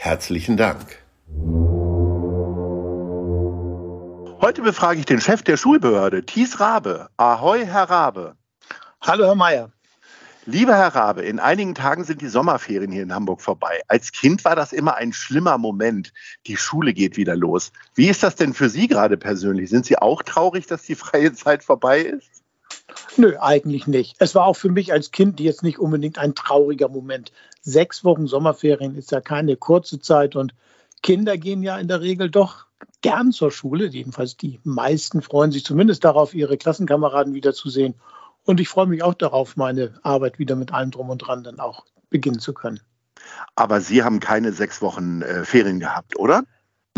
Herzlichen Dank. Heute befrage ich den Chef der Schulbehörde, Thies Rabe. Ahoi, Herr Rabe. Hallo, Herr Mayer. Lieber Herr Rabe, in einigen Tagen sind die Sommerferien hier in Hamburg vorbei. Als Kind war das immer ein schlimmer Moment. Die Schule geht wieder los. Wie ist das denn für Sie gerade persönlich? Sind Sie auch traurig, dass die freie Zeit vorbei ist? Nö, eigentlich nicht. Es war auch für mich als Kind jetzt nicht unbedingt ein trauriger Moment. Sechs Wochen Sommerferien ist ja keine kurze Zeit und Kinder gehen ja in der Regel doch gern zur Schule. Jedenfalls die meisten freuen sich zumindest darauf, ihre Klassenkameraden wiederzusehen. Und ich freue mich auch darauf, meine Arbeit wieder mit allem drum und dran dann auch beginnen zu können. Aber Sie haben keine sechs Wochen äh, Ferien gehabt, oder?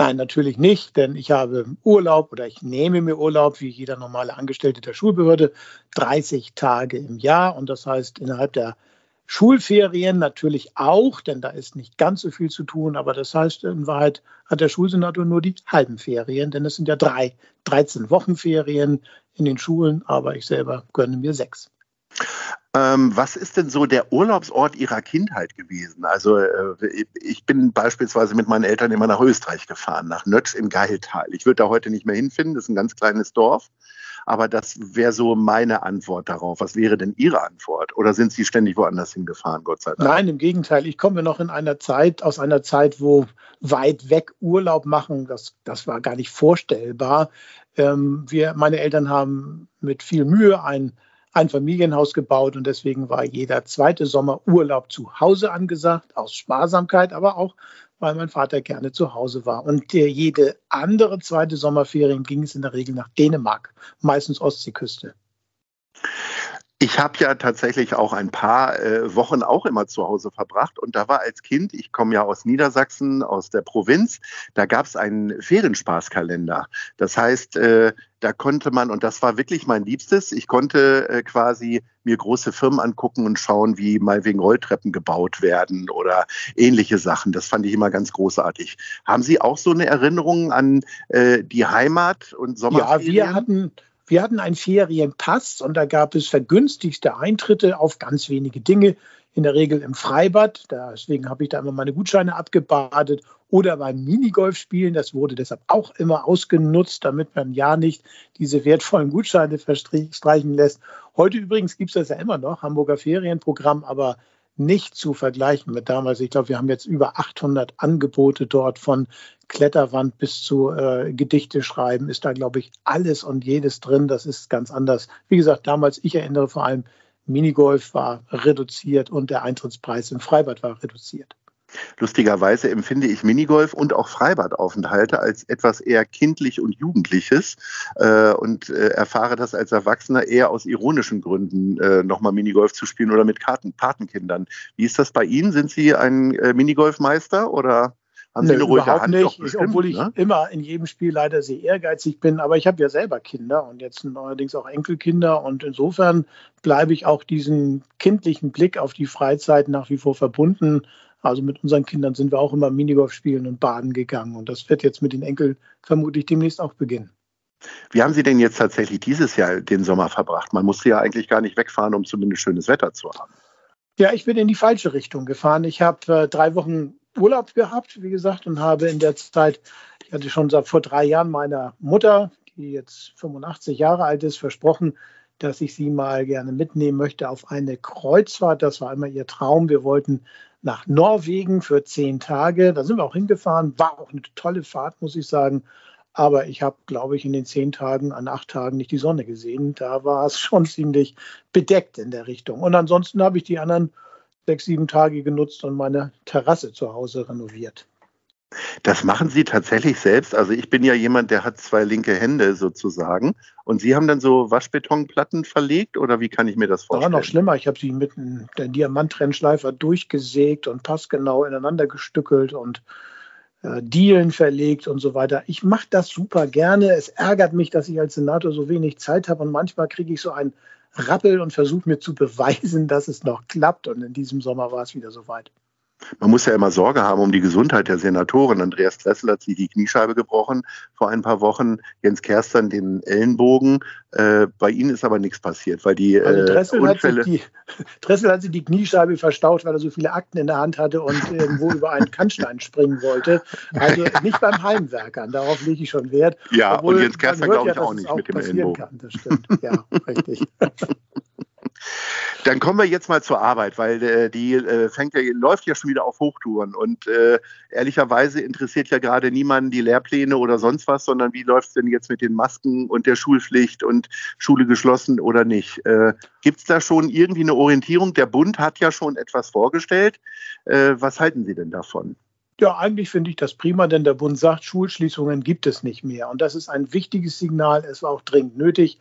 Nein, natürlich nicht, denn ich habe Urlaub oder ich nehme mir Urlaub wie jeder normale Angestellte der Schulbehörde 30 Tage im Jahr. Und das heißt innerhalb der Schulferien natürlich auch, denn da ist nicht ganz so viel zu tun, aber das heißt in Wahrheit hat der Schulsenator nur die halben Ferien, denn es sind ja drei, 13 Wochenferien in den Schulen, aber ich selber gönne mir sechs. Ähm, was ist denn so der Urlaubsort Ihrer Kindheit gewesen? Also äh, ich bin beispielsweise mit meinen Eltern immer nach Österreich gefahren, nach Nötsch im Geiltal. Ich würde da heute nicht mehr hinfinden, das ist ein ganz kleines Dorf. Aber das wäre so meine Antwort darauf. Was wäre denn Ihre Antwort? Oder sind Sie ständig woanders hingefahren, Gott sei Dank? Nein, im Gegenteil. Ich komme noch in einer Zeit, aus einer Zeit, wo weit weg Urlaub machen, das, das war gar nicht vorstellbar. Ähm, wir, meine Eltern haben mit viel Mühe ein ein Familienhaus gebaut und deswegen war jeder zweite Sommer Urlaub zu Hause angesagt, aus Sparsamkeit, aber auch, weil mein Vater gerne zu Hause war. Und der, jede andere zweite Sommerferien ging es in der Regel nach Dänemark, meistens Ostseeküste. Ich habe ja tatsächlich auch ein paar äh, Wochen auch immer zu Hause verbracht und da war als Kind, ich komme ja aus Niedersachsen, aus der Provinz, da gab es einen Ferienspaßkalender. Das heißt, äh, da konnte man, und das war wirklich mein Liebstes, ich konnte äh, quasi mir große Firmen angucken und schauen, wie mal wegen Rolltreppen gebaut werden oder ähnliche Sachen. Das fand ich immer ganz großartig. Haben Sie auch so eine Erinnerung an äh, die Heimat und Sommerferien? Ja, wir hatten wir hatten einen Ferienpass und da gab es vergünstigste Eintritte auf ganz wenige Dinge, in der Regel im Freibad. Deswegen habe ich da immer meine Gutscheine abgebadet oder beim Minigolf spielen. Das wurde deshalb auch immer ausgenutzt, damit man ja nicht diese wertvollen Gutscheine verstreichen lässt. Heute übrigens gibt es das ja immer noch, Hamburger Ferienprogramm, aber nicht zu vergleichen mit damals. Ich glaube, wir haben jetzt über 800 Angebote dort von Kletterwand bis zu äh, Gedichte schreiben, ist da, glaube ich, alles und jedes drin. Das ist ganz anders. Wie gesagt, damals, ich erinnere vor allem, Minigolf war reduziert und der Eintrittspreis im Freibad war reduziert. Lustigerweise empfinde ich Minigolf und auch Freibadaufenthalte als etwas eher kindlich und jugendliches äh, und äh, erfahre das als Erwachsener eher aus ironischen Gründen, äh, nochmal Minigolf zu spielen oder mit Karten, Patenkindern. Wie ist das bei Ihnen? Sind Sie ein äh, Minigolfmeister oder? Haben Sie eine ruhige überhaupt Hand nicht, bestimmt, obwohl ich ne? immer in jedem Spiel leider sehr ehrgeizig bin. Aber ich habe ja selber Kinder und jetzt neuerdings auch Enkelkinder. Und insofern bleibe ich auch diesen kindlichen Blick auf die Freizeit nach wie vor verbunden. Also mit unseren Kindern sind wir auch immer Minigolf spielen und baden gegangen. Und das wird jetzt mit den Enkeln vermutlich demnächst auch beginnen. Wie haben Sie denn jetzt tatsächlich dieses Jahr den Sommer verbracht? Man musste ja eigentlich gar nicht wegfahren, um zumindest schönes Wetter zu haben. Ja, ich bin in die falsche Richtung gefahren. Ich habe äh, drei Wochen Urlaub gehabt, wie gesagt, und habe in der Zeit, ich hatte schon seit vor drei Jahren meiner Mutter, die jetzt 85 Jahre alt ist, versprochen, dass ich sie mal gerne mitnehmen möchte auf eine Kreuzfahrt. Das war immer ihr Traum. Wir wollten nach Norwegen für zehn Tage. Da sind wir auch hingefahren. War auch eine tolle Fahrt, muss ich sagen. Aber ich habe, glaube ich, in den zehn Tagen, an acht Tagen nicht die Sonne gesehen. Da war es schon ziemlich bedeckt in der Richtung. Und ansonsten habe ich die anderen sechs, sieben Tage genutzt und meine Terrasse zu Hause renoviert. Das machen Sie tatsächlich selbst. Also ich bin ja jemand, der hat zwei linke Hände sozusagen. Und Sie haben dann so Waschbetonplatten verlegt oder wie kann ich mir das vorstellen? War noch schlimmer. Ich habe sie mit einem Diamanttrennschleifer durchgesägt und passgenau ineinander gestückelt und äh, Dielen verlegt und so weiter. Ich mache das super gerne. Es ärgert mich, dass ich als Senator so wenig Zeit habe und manchmal kriege ich so einen Rappel und versuche mir zu beweisen, dass es noch klappt. Und in diesem Sommer war es wieder soweit. Man muss ja immer Sorge haben um die Gesundheit der Senatoren. Andreas Dressel hat sich die Kniescheibe gebrochen vor ein paar Wochen, Jens Kerstern den Ellenbogen. Äh, bei Ihnen ist aber nichts passiert, weil die also Dressel, Unfälle hat die, Dressel hat sich die Kniescheibe verstaut, weil er so viele Akten in der Hand hatte und irgendwo über einen Kannstein springen wollte. Also nicht beim Heimwerkern, darauf lege ich schon Wert. Ja, Obwohl, und Jens Kerstern glaube ich ja, auch nicht mit dem Ellenbogen. Kann. Das stimmt, ja, richtig. Dann kommen wir jetzt mal zur Arbeit, weil äh, die äh, fängt ja, läuft ja schon wieder auf Hochtouren und äh, ehrlicherweise interessiert ja gerade niemanden die Lehrpläne oder sonst was, sondern wie läuft es denn jetzt mit den Masken und der Schulpflicht und Schule geschlossen oder nicht? Äh, Gibt es da schon irgendwie eine Orientierung? Der Bund hat ja schon etwas vorgestellt. Äh, was halten Sie denn davon? Ja, eigentlich finde ich das prima, denn der Bund sagt, Schulschließungen gibt es nicht mehr. Und das ist ein wichtiges Signal. Es war auch dringend nötig.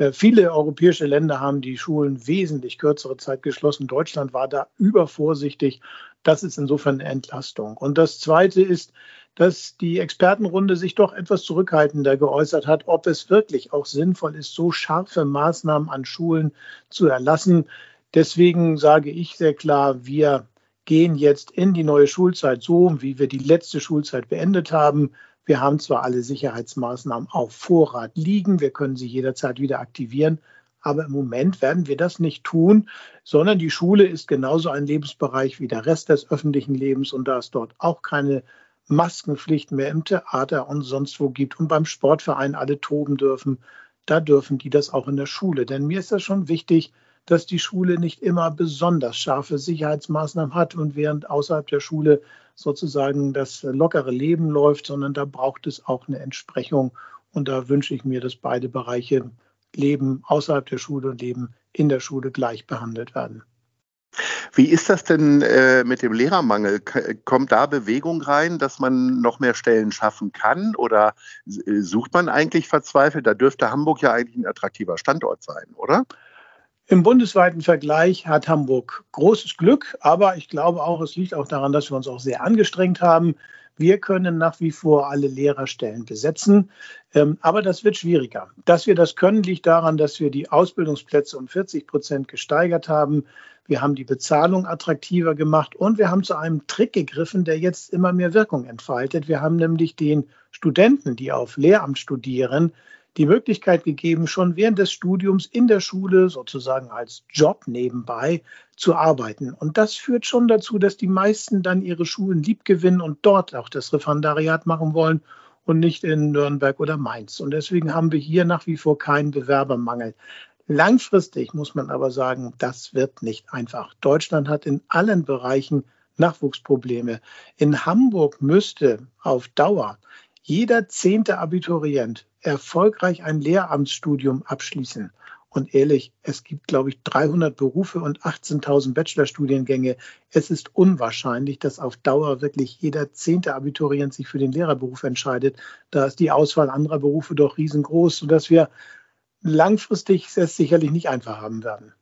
Äh, viele europäische Länder haben die Schulen wesentlich kürzere Zeit geschlossen. Deutschland war da übervorsichtig. Das ist insofern eine Entlastung. Und das Zweite ist, dass die Expertenrunde sich doch etwas zurückhaltender geäußert hat, ob es wirklich auch sinnvoll ist, so scharfe Maßnahmen an Schulen zu erlassen. Deswegen sage ich sehr klar, wir gehen jetzt in die neue Schulzeit so, wie wir die letzte Schulzeit beendet haben. Wir haben zwar alle Sicherheitsmaßnahmen auf Vorrat liegen, wir können sie jederzeit wieder aktivieren, aber im Moment werden wir das nicht tun, sondern die Schule ist genauso ein Lebensbereich wie der Rest des öffentlichen Lebens und da es dort auch keine Maskenpflicht mehr im Theater und sonst wo gibt und beim Sportverein alle toben dürfen, da dürfen die das auch in der Schule. Denn mir ist das schon wichtig, dass die Schule nicht immer besonders scharfe Sicherheitsmaßnahmen hat und während außerhalb der Schule sozusagen das lockere Leben läuft, sondern da braucht es auch eine Entsprechung. Und da wünsche ich mir, dass beide Bereiche Leben außerhalb der Schule und Leben in der Schule gleich behandelt werden. Wie ist das denn äh, mit dem Lehrermangel? Kommt da Bewegung rein, dass man noch mehr Stellen schaffen kann? Oder äh, sucht man eigentlich verzweifelt? Da dürfte Hamburg ja eigentlich ein attraktiver Standort sein, oder? Im bundesweiten Vergleich hat Hamburg großes Glück, aber ich glaube auch, es liegt auch daran, dass wir uns auch sehr angestrengt haben. Wir können nach wie vor alle Lehrerstellen besetzen, ähm, aber das wird schwieriger. Dass wir das können, liegt daran, dass wir die Ausbildungsplätze um 40 Prozent gesteigert haben. Wir haben die Bezahlung attraktiver gemacht und wir haben zu einem Trick gegriffen, der jetzt immer mehr Wirkung entfaltet. Wir haben nämlich den Studenten, die auf Lehramt studieren, die Möglichkeit gegeben, schon während des Studiums in der Schule sozusagen als Job nebenbei zu arbeiten. Und das führt schon dazu, dass die meisten dann ihre Schulen liebgewinnen und dort auch das Referendariat machen wollen und nicht in Nürnberg oder Mainz. Und deswegen haben wir hier nach wie vor keinen Bewerbermangel. Langfristig muss man aber sagen, das wird nicht einfach. Deutschland hat in allen Bereichen Nachwuchsprobleme. In Hamburg müsste auf Dauer jeder zehnte Abiturient erfolgreich ein Lehramtsstudium abschließen. Und ehrlich, es gibt, glaube ich, 300 Berufe und 18.000 Bachelorstudiengänge. Es ist unwahrscheinlich, dass auf Dauer wirklich jeder zehnte Abiturient sich für den Lehrerberuf entscheidet. Da ist die Auswahl anderer Berufe doch riesengroß, sodass wir langfristig es sicherlich nicht einfach haben werden.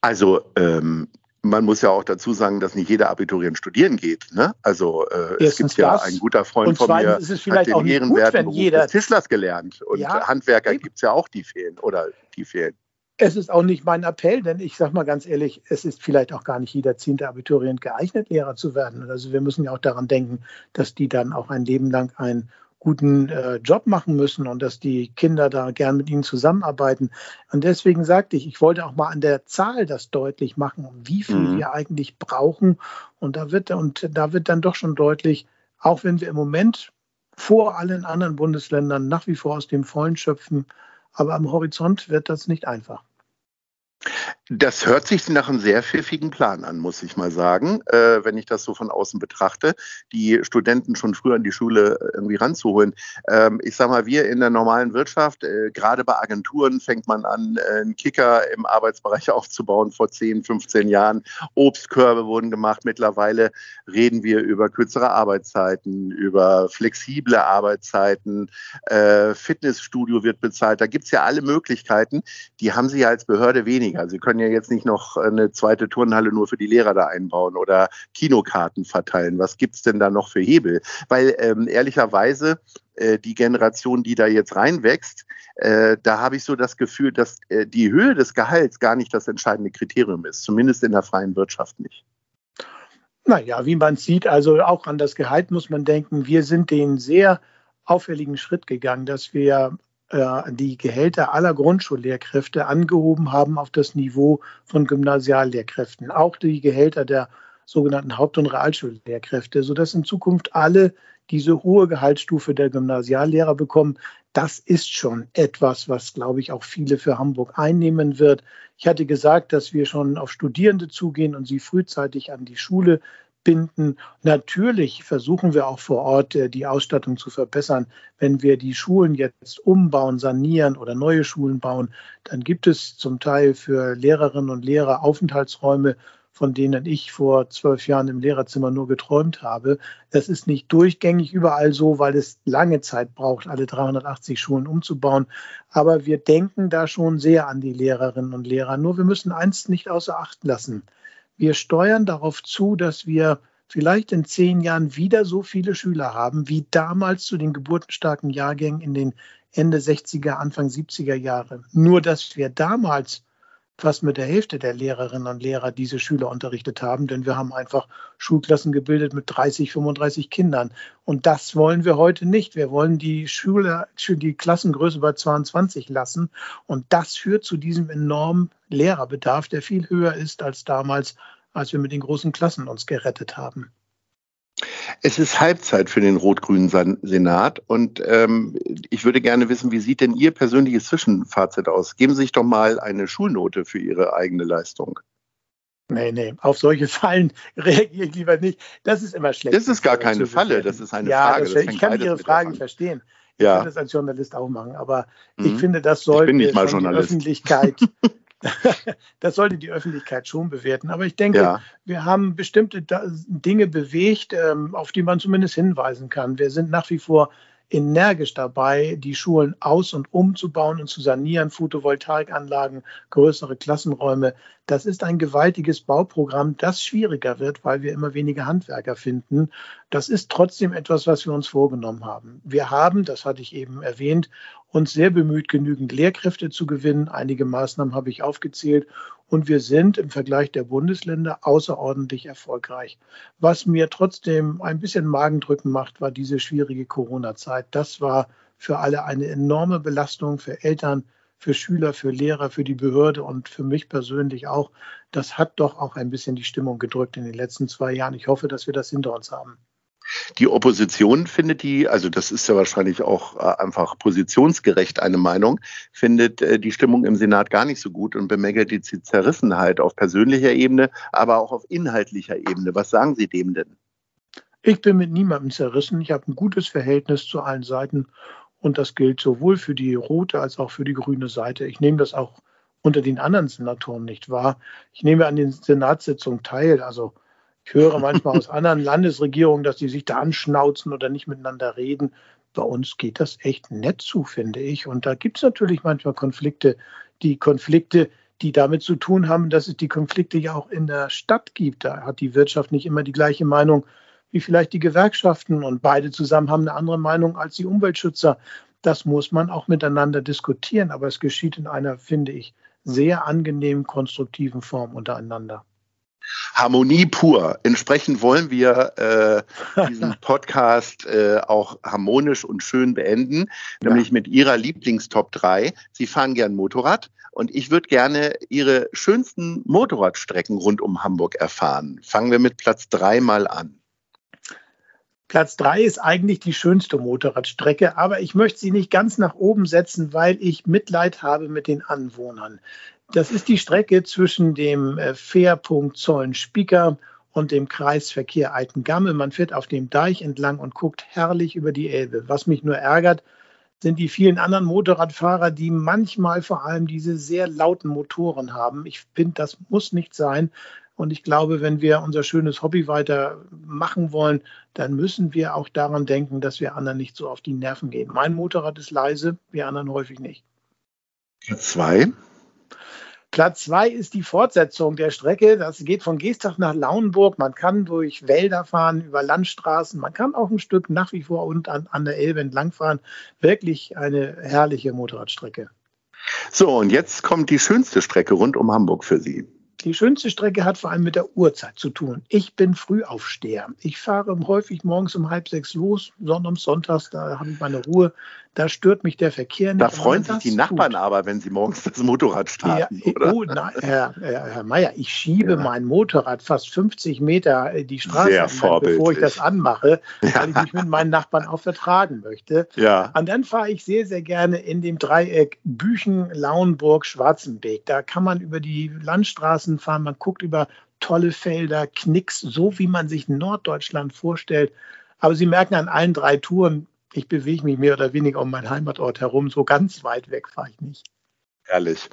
Also ähm, man muss ja auch dazu sagen, dass nicht jeder Abiturient studieren geht. Ne? Also äh, es gibt ja ein guter Freund von mir, ist es vielleicht hat den ehrenwerten Beruf jeder... des Tischlers gelernt. Und ja, Handwerker gibt es ja auch, die fehlen oder die fehlen. Es ist auch nicht mein Appell, denn ich sage mal ganz ehrlich, es ist vielleicht auch gar nicht jeder zehnte Abiturient geeignet, Lehrer zu werden. Also wir müssen ja auch daran denken, dass die dann auch ein Leben lang ein guten äh, Job machen müssen und dass die Kinder da gern mit ihnen zusammenarbeiten. Und deswegen sagte ich, ich wollte auch mal an der Zahl das deutlich machen, wie viel mhm. wir eigentlich brauchen. Und da wird, und da wird dann doch schon deutlich, auch wenn wir im Moment vor allen anderen Bundesländern nach wie vor aus dem Vollen schöpfen, aber am Horizont wird das nicht einfach. Das hört sich nach einem sehr pfiffigen Plan an, muss ich mal sagen, äh, wenn ich das so von außen betrachte, die Studenten schon früher in die Schule irgendwie ranzuholen. Ähm, ich sage mal, wir in der normalen Wirtschaft, äh, gerade bei Agenturen fängt man an, äh, einen Kicker im Arbeitsbereich aufzubauen vor 10, 15 Jahren. Obstkörbe wurden gemacht. Mittlerweile reden wir über kürzere Arbeitszeiten, über flexible Arbeitszeiten. Äh, Fitnessstudio wird bezahlt. Da gibt es ja alle Möglichkeiten. Die haben Sie ja als Behörde weniger. Sie können ja jetzt nicht noch eine zweite Turnhalle nur für die Lehrer da einbauen oder Kinokarten verteilen. Was gibt es denn da noch für Hebel? Weil ähm, ehrlicherweise äh, die Generation, die da jetzt reinwächst, äh, da habe ich so das Gefühl, dass äh, die Höhe des Gehalts gar nicht das entscheidende Kriterium ist, zumindest in der freien Wirtschaft nicht. Naja, wie man sieht, also auch an das Gehalt muss man denken, wir sind den sehr auffälligen Schritt gegangen, dass wir äh, die Gehälter aller Grundschullehrkräfte angehoben haben auf das Niveau von Gymnasiallehrkräften, auch die Gehälter der sogenannten Haupt- und Realschullehrkräfte, sodass in Zukunft alle diese hohe Gehaltsstufe der Gymnasiallehrer bekommen. Das ist schon etwas, was, glaube ich, auch viele für Hamburg einnehmen wird. Ich hatte gesagt, dass wir schon auf Studierende zugehen und sie frühzeitig an die Schule binden. Natürlich versuchen wir auch vor Ort äh, die Ausstattung zu verbessern. Wenn wir die Schulen jetzt umbauen, sanieren oder neue Schulen bauen, dann gibt es zum Teil für Lehrerinnen und Lehrer Aufenthaltsräume, von denen ich vor zwölf Jahren im Lehrerzimmer nur geträumt habe. Das ist nicht durchgängig überall so, weil es lange Zeit braucht, alle 380 Schulen umzubauen. Aber wir denken da schon sehr an die Lehrerinnen und Lehrer. Nur wir müssen eins nicht außer Acht lassen. Wir steuern darauf zu, dass wir vielleicht in zehn Jahren wieder so viele Schüler haben wie damals zu den geburtenstarken Jahrgängen in den Ende 60er, Anfang 70er Jahre. Nur dass wir damals fast mit der Hälfte der Lehrerinnen und Lehrer diese Schüler unterrichtet haben, denn wir haben einfach Schulklassen gebildet mit 30, 35 Kindern. Und das wollen wir heute nicht. Wir wollen die Schüler, die Klassengröße bei 22 lassen. Und das führt zu diesem enormen Lehrerbedarf, der viel höher ist als damals, als wir mit den großen Klassen uns gerettet haben. Es ist Halbzeit für den rot-grünen Senat und ähm, ich würde gerne wissen, wie sieht denn Ihr persönliches Zwischenfazit aus? Geben Sie sich doch mal eine Schulnote für Ihre eigene Leistung. Nee, nee, auf solche Fallen reagiere ich lieber nicht. Das ist immer schlecht. Das ist gar keine Falle, das ist eine ja, Frage. Das, ich kann Ihre Frage verstehen. Ich ja. kann das als Journalist auch machen, aber mhm. ich finde, das sollte die Öffentlichkeit das sollte die Öffentlichkeit schon bewerten. Aber ich denke, ja. wir haben bestimmte Dinge bewegt, ähm, auf die man zumindest hinweisen kann. Wir sind nach wie vor energisch dabei, die Schulen aus- und umzubauen und zu sanieren, Photovoltaikanlagen, größere Klassenräume. Das ist ein gewaltiges Bauprogramm, das schwieriger wird, weil wir immer weniger Handwerker finden. Das ist trotzdem etwas, was wir uns vorgenommen haben. Wir haben, das hatte ich eben erwähnt, uns sehr bemüht, genügend Lehrkräfte zu gewinnen. Einige Maßnahmen habe ich aufgezählt. Und wir sind im Vergleich der Bundesländer außerordentlich erfolgreich. Was mir trotzdem ein bisschen Magendrücken macht, war diese schwierige Corona-Zeit. Das war für alle eine enorme Belastung, für Eltern, für Schüler, für Lehrer, für die Behörde und für mich persönlich auch. Das hat doch auch ein bisschen die Stimmung gedrückt in den letzten zwei Jahren. Ich hoffe, dass wir das hinter uns haben. Die Opposition findet die, also das ist ja wahrscheinlich auch äh, einfach positionsgerecht eine Meinung, findet äh, die Stimmung im Senat gar nicht so gut und bemängelt die Zerrissenheit auf persönlicher Ebene, aber auch auf inhaltlicher Ebene. Was sagen Sie dem denn? Ich bin mit niemandem zerrissen. Ich habe ein gutes Verhältnis zu allen Seiten und das gilt sowohl für die rote als auch für die grüne Seite. Ich nehme das auch unter den anderen Senatoren nicht wahr. Ich nehme an den Senatssitzungen teil. Also ich höre manchmal aus anderen Landesregierungen, dass die sich da anschnauzen oder nicht miteinander reden. Bei uns geht das echt nett zu, finde ich. Und da gibt es natürlich manchmal Konflikte. Die Konflikte, die damit zu tun haben, dass es die Konflikte ja auch in der Stadt gibt. Da hat die Wirtschaft nicht immer die gleiche Meinung wie vielleicht die Gewerkschaften und beide zusammen haben eine andere Meinung als die Umweltschützer. Das muss man auch miteinander diskutieren, aber es geschieht in einer, finde ich, sehr angenehmen, konstruktiven Form untereinander. Harmonie pur. Entsprechend wollen wir äh, diesen Podcast äh, auch harmonisch und schön beenden, ja. nämlich mit Ihrer Lieblingstop 3. Sie fahren gern Motorrad und ich würde gerne Ihre schönsten Motorradstrecken rund um Hamburg erfahren. Fangen wir mit Platz 3 mal an. Platz 3 ist eigentlich die schönste Motorradstrecke, aber ich möchte sie nicht ganz nach oben setzen, weil ich Mitleid habe mit den Anwohnern. Das ist die Strecke zwischen dem äh, Fährpunkt Zollen-Spieker und dem Kreisverkehr Altengamme. Man fährt auf dem Deich entlang und guckt herrlich über die Elbe. Was mich nur ärgert, sind die vielen anderen Motorradfahrer, die manchmal vor allem diese sehr lauten Motoren haben. Ich finde, das muss nicht sein. Und ich glaube, wenn wir unser schönes Hobby weiter machen wollen, dann müssen wir auch daran denken, dass wir anderen nicht so auf die Nerven gehen. Mein Motorrad ist leise, wir anderen häufig nicht. Zwei. Platz zwei ist die Fortsetzung der Strecke. Das geht von Geestach nach Lauenburg. Man kann durch Wälder fahren, über Landstraßen. Man kann auch ein Stück nach wie vor und an, an der Elbe entlangfahren. Wirklich eine herrliche Motorradstrecke. So, und jetzt kommt die schönste Strecke rund um Hamburg für Sie. Die schönste Strecke hat vor allem mit der Uhrzeit zu tun. Ich bin Frühaufsteher. Ich fahre häufig morgens um halb sechs los, sonntags, sonntags, da habe ich meine Ruhe. Da stört mich der Verkehr nicht. Da freuen sich die Nachbarn tut. aber, wenn sie morgens das Motorrad starten. Ja, oh, nein, Herr, Herr, Mayer, ich schiebe ja. mein Motorrad fast 50 Meter die Straße, an, bevor ich das anmache, ja. weil ich mich mit meinen Nachbarn auch vertragen möchte. Ja. Und dann fahre ich sehr, sehr gerne in dem Dreieck Büchen, Lauenburg, Schwarzenbeek. Da kann man über die Landstraßen fahren, man guckt über tolle Felder, Knicks, so wie man sich Norddeutschland vorstellt. Aber Sie merken an allen drei Touren, ich bewege mich mehr oder weniger um meinen Heimatort herum. So ganz weit weg fahre ich nicht. Herrlich.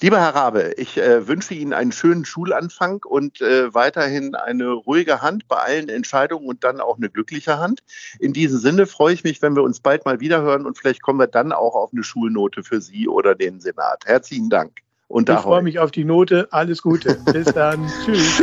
Lieber Herr Rabe, ich äh, wünsche Ihnen einen schönen Schulanfang und äh, weiterhin eine ruhige Hand bei allen Entscheidungen und dann auch eine glückliche Hand. In diesem Sinne freue ich mich, wenn wir uns bald mal wiederhören und vielleicht kommen wir dann auch auf eine Schulnote für Sie oder den Senat. Herzlichen Dank. Und ich freue mich auf die Note. Alles Gute. Bis dann. Tschüss.